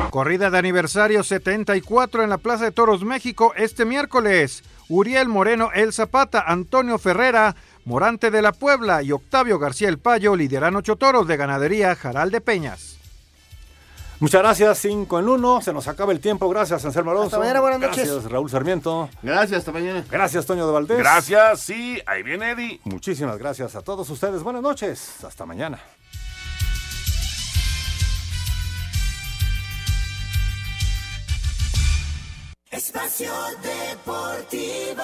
Corrida de aniversario 74 en la Plaza de Toros México este miércoles. Uriel Moreno El Zapata, Antonio Ferrera, Morante de la Puebla y Octavio García El Payo lideran ocho toros de ganadería Jaral de Peñas. Muchas gracias, 5 en 1. Se nos acaba el tiempo. Gracias, Anselmo Alonso. Hasta mañana, buenas noches. Gracias, Raúl Sarmiento. Gracias, hasta mañana. Gracias, Toño de Valdés. Gracias, sí, ahí viene Eddie. Muchísimas gracias a todos ustedes. Buenas noches. Hasta mañana. Espacio Deportivo.